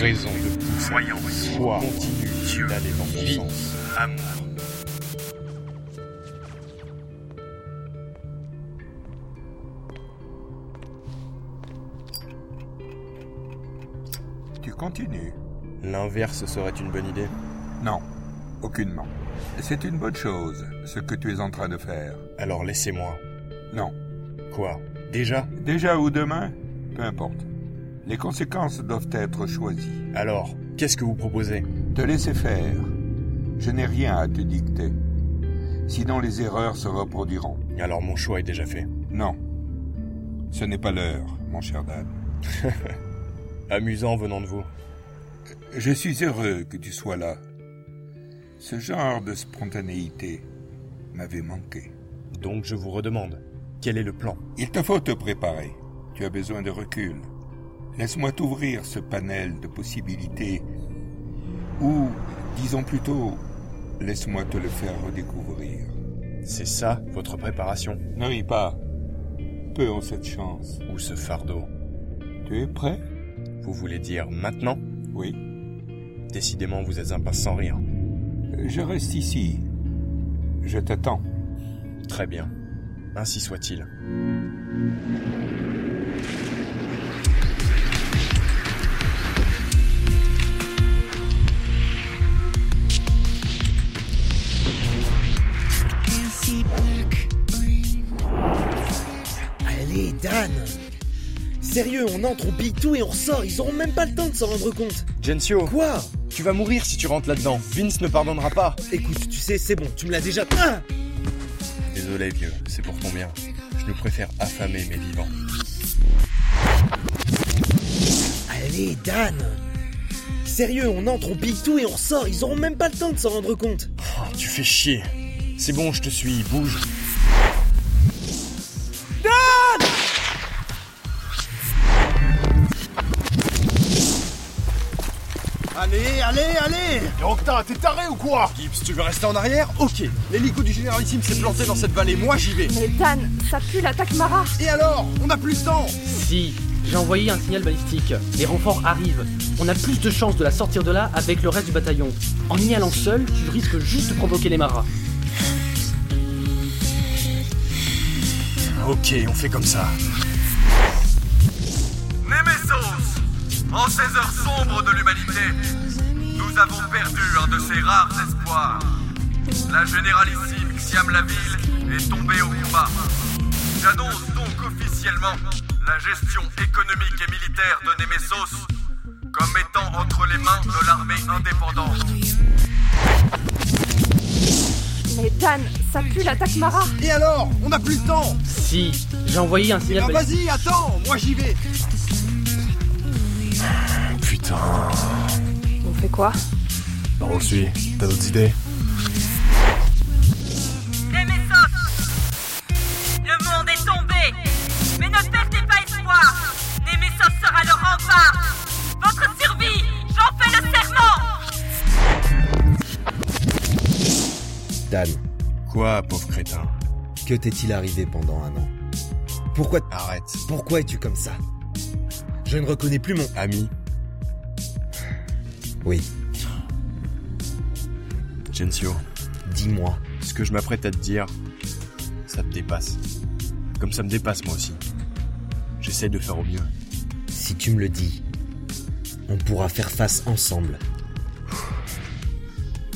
raison de pousser. Voyons, Foi Dieu, continue d'aller dans mon vie, sens. amour. Tu continues L'inverse serait une bonne idée. Non, aucunement. C'est une bonne chose, ce que tu es en train de faire. Alors laissez-moi. Non. Quoi? Déjà? Déjà ou demain? Peu importe. Les conséquences doivent être choisies. Alors, qu'est-ce que vous proposez? Te laisser faire. Je n'ai rien à te dicter. Sinon les erreurs se reproduiront. Alors mon choix est déjà fait. Non. Ce n'est pas l'heure, mon cher Dan. Amusant venant de vous. Je suis heureux que tu sois là. Ce genre de spontanéité m'avait manqué. Donc je vous redemande, quel est le plan? Il te faut te préparer. Tu as besoin de recul. Laisse-moi t'ouvrir ce panel de possibilités. Ou, disons plutôt, laisse-moi te le faire redécouvrir. C'est ça, votre préparation Ne ris pas. Peu ont cette chance. Ou ce fardeau Tu es prêt? Vous voulez dire maintenant? Oui. Décidément, vous êtes un pince sans rire. Je reste ici. Je t'attends. Très bien. Ainsi soit-il. Sérieux, on entre, on pille tout et on ressort, ils auront même pas le temps de s'en rendre compte Gensio, Quoi? Tu vas mourir si tu rentres là-dedans. Vince ne pardonnera pas. Écoute, tu sais, c'est bon, tu me l'as déjà... Ah Désolé, vieux, c'est pour ton bien. Je nous préfère affamer mais vivants. Allez, Dan Sérieux, on entre, on pille tout et on ressort, ils auront même pas le temps de s'en rendre compte Oh, tu fais chier. C'est bon, je te suis, bouge. Allez, allez, allez Et Octa, t'es taré ou quoi Gibbs, tu veux rester en arrière Ok. L'hélico du généralissime s'est planté dans cette vallée, moi j'y vais. Mais Dan, ça pue l'attaque Mara Et alors On a plus de temps Si, j'ai envoyé un signal balistique. Les renforts arrivent. On a plus de chances de la sortir de là avec le reste du bataillon. En y allant seul, tu risques juste de provoquer les maras. Ok, on fait comme ça. En ces heures sombres de l'humanité, nous avons perdu un de ces rares espoirs. La généralissime Xiam Laville est tombée au combat. J'annonce donc officiellement la gestion économique et militaire de Nemesos comme étant entre les mains de l'armée indépendante. Mais Dan, ça pue l'attaque Mara Et alors On a plus de temps Si, j'ai envoyé un Eh signal ben balistique. vas-y, attends Moi j'y vais Putain. On fait quoi? Où je suis T'as d'autres idées? Nemesos Le monde est tombé. Mais ne perdez pas espoir. Nemesos sera le rempart. Votre survie J'en fais le serment. Dan, Quoi, pauvre crétin? Que t'est-il arrivé pendant un an? Pourquoi... Arrête. Pourquoi es-tu comme ça? Je ne reconnais plus mon... Ami, Oui, Gensio, dis-moi. ce que je m'apprête à te dire, ça te dépasse. Comme ça me dépasse moi aussi. J'essaie de faire au mieux. Si tu me le dis, on pourra faire face ensemble.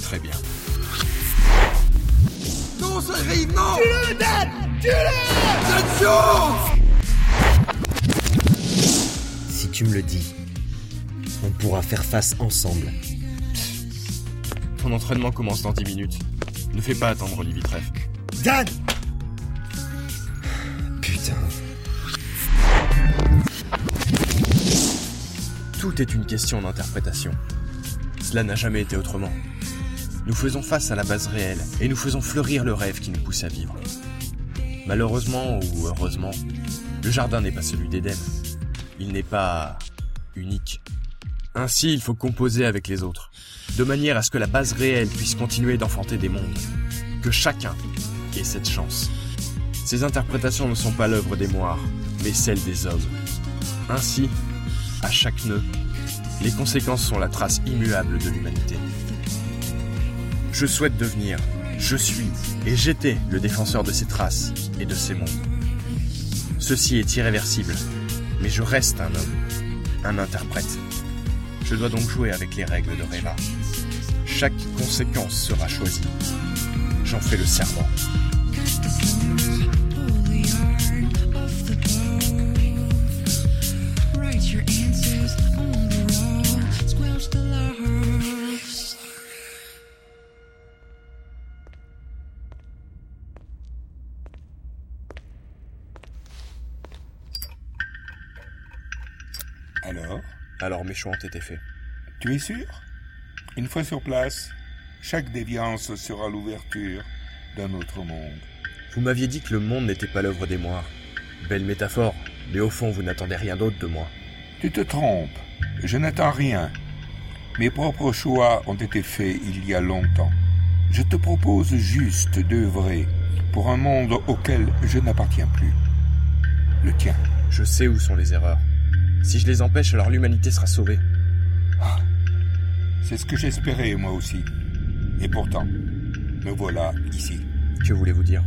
Très bien. Non, ça arrive, non Tue-le, Dan Tue-le Si tu me le dis, on pourra faire face ensemble. Ton entraînement commence dans 10 minutes. Ne fais pas attendre Olivier Treff. Dan Putain. Tout est une question d'interprétation. Cela n'a jamais été autrement. Nous faisons face à la base réelle et nous faisons fleurir le rêve qui nous pousse à vivre. Malheureusement ou heureusement, le jardin n'est pas celui d'Éden. Il n'est pas unique. Ainsi, il faut composer avec les autres, de manière à ce que la base réelle puisse continuer d'enfanter des mondes. Que chacun ait cette chance. Ces interprétations ne sont pas l'œuvre des moires, mais celle des hommes. Ainsi, à chaque nœud, les conséquences sont la trace immuable de l'humanité. Je souhaite devenir, je suis et j'étais le défenseur de ces traces et de ces mondes. Ceci est irréversible, mais je reste un homme, un interprète. Je dois donc jouer avec les règles de Reva. Chaque conséquence sera choisie. J'en fais le serment. Alors? Alors mes choix ont été faits. Tu es sûr? Une fois sur place, chaque déviance sera l'ouverture d'un autre monde. Vous m'aviez dit que le monde n'était pas l'œuvre des moires. Belle métaphore, mais au fond vous n'attendez rien d'autre de moi. Tu te trompes. Je n'attends rien. Mes propres choix ont été faits il y a longtemps. Je te propose juste d'œuvrer pour un monde auquel je n'appartiens plus. Le tien. Je sais où sont les erreurs. Si je les empêche, alors l'humanité sera sauvée. C'est ce que j'espérais moi aussi. Et pourtant, me voilà ici. Que voulez-vous dire?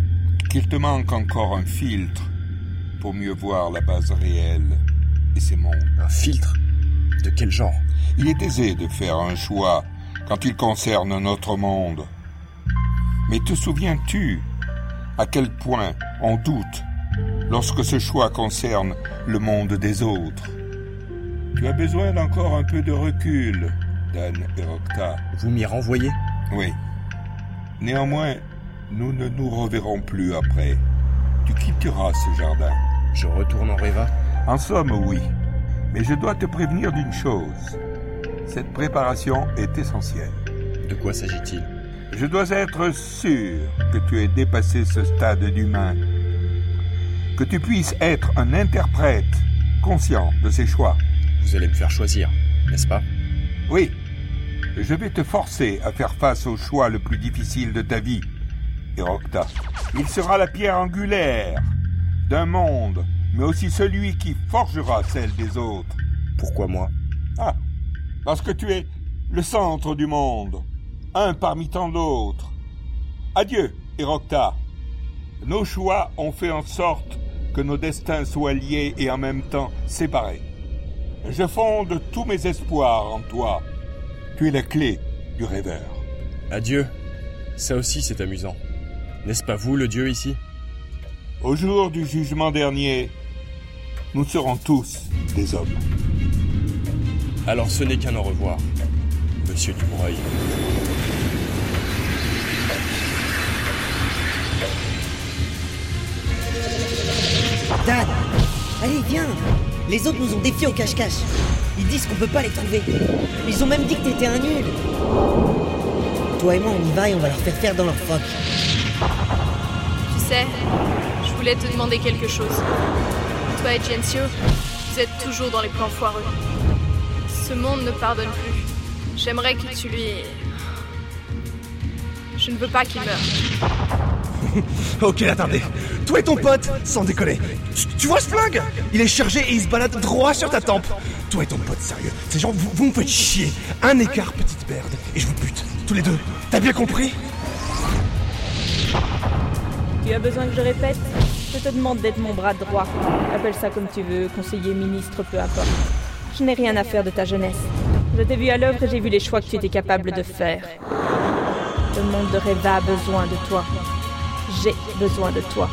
Qu'il te manque encore un filtre pour mieux voir la base réelle et ses mondes. Un filtre? De quel genre? Il est aisé de faire un choix quand il concerne notre monde. Mais te souviens-tu à quel point on doute lorsque ce choix concerne le monde des autres? Tu as besoin d'encore un peu de recul, Dan et Rokta. Vous m'y renvoyez? Oui. Néanmoins, nous ne nous reverrons plus après. Tu quitteras ce jardin. Je retourne en Reva? En somme, oui. Mais je dois te prévenir d'une chose. Cette préparation est essentielle. De quoi s'agit-il? Je dois être sûr que tu aies dépassé ce stade d'humain. Que tu puisses être un interprète conscient de ses choix. Vous allez me faire choisir, n'est-ce pas? Oui. Je vais te forcer à faire face au choix le plus difficile de ta vie, Erocta. Il sera la pierre angulaire d'un monde, mais aussi celui qui forgera celle des autres. Pourquoi moi? Ah, parce que tu es le centre du monde, un parmi tant d'autres. Adieu, Erocta. Nos choix ont fait en sorte que nos destins soient liés et en même temps séparés. Je fonde tous mes espoirs en toi. Tu es la clé du rêveur. Adieu. Ça aussi c'est amusant. N'est-ce pas vous le dieu ici? Au jour du jugement dernier, nous serons tous des hommes. Alors ce n'est qu'un au revoir, monsieur Dubreuil. Dan Allez, viens Les autres nous ont défiés au cache-cache. Ils disent qu'on peut pas les trouver. Ils ont même dit que t'étais un nul. Toi et moi, on y va et on va leur faire faire dans leur froc. Tu sais, je voulais te demander quelque chose. Toi et Gensio, vous êtes toujours dans les plans foireux. Ce monde ne pardonne plus. J'aimerais que tu lui... Je ne veux pas qu'il meure. Ok, attendez. Toi et ton pote, sans déconner. Tu, tu vois ce flingue Il est chargé et il se balade droit sur ta tempe. Toi et ton pote, sérieux. Ces gens, vous, vous me faites chier. Un écart, petite merde. Et je vous bute. Tous les deux. T'as bien compris Tu as besoin que je répète Je te demande d'être mon bras droit. Appelle ça comme tu veux, conseiller, ministre, peu importe. Je n'ai rien à faire de ta jeunesse. Je t'ai vu à l'œuvre et j'ai vu les choix que tu étais capable de faire. Le monde de Reva a besoin de toi. J'ai besoin de toi.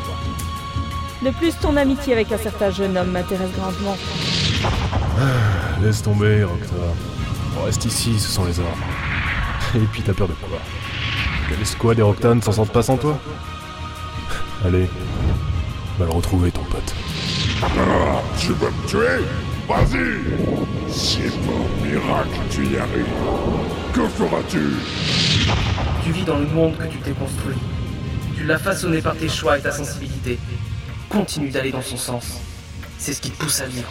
De plus, ton amitié avec un certain jeune homme m'intéresse grandement. Laisse tomber, Rocta. On reste ici, ce sont les ordres. Et puis t'as peur de quoi? Que les squads et Rocta ne s'en sortent pas sans toi? Allez, va le retrouver ton pote. Ah, tu veux me tuer? Vas-y Si par miracle tu y arrives, que feras-tu? Tu vis dans le monde que tu t'es construit. Tu l'as façonné par tes choix et ta sensibilité. Continue d'aller dans son sens. C'est ce qui te pousse à vivre.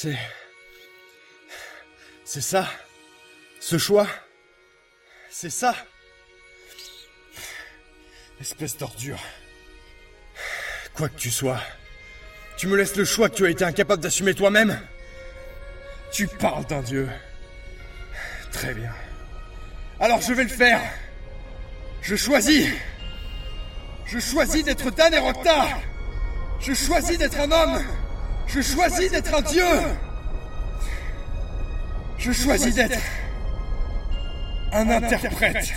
C'est. C'est ça. Ce choix. C'est ça. Espèce d'ordure. Quoi que tu sois, tu me laisses le choix que tu as été incapable d'assumer toi-même. Tu parles d'un dieu. Très bien. Alors je vais le faire. Je choisis. Je choisis d'être Dan et. Je choisis d'être un homme. Je choisis d'être un dieu. Je choisis d'être un interprète.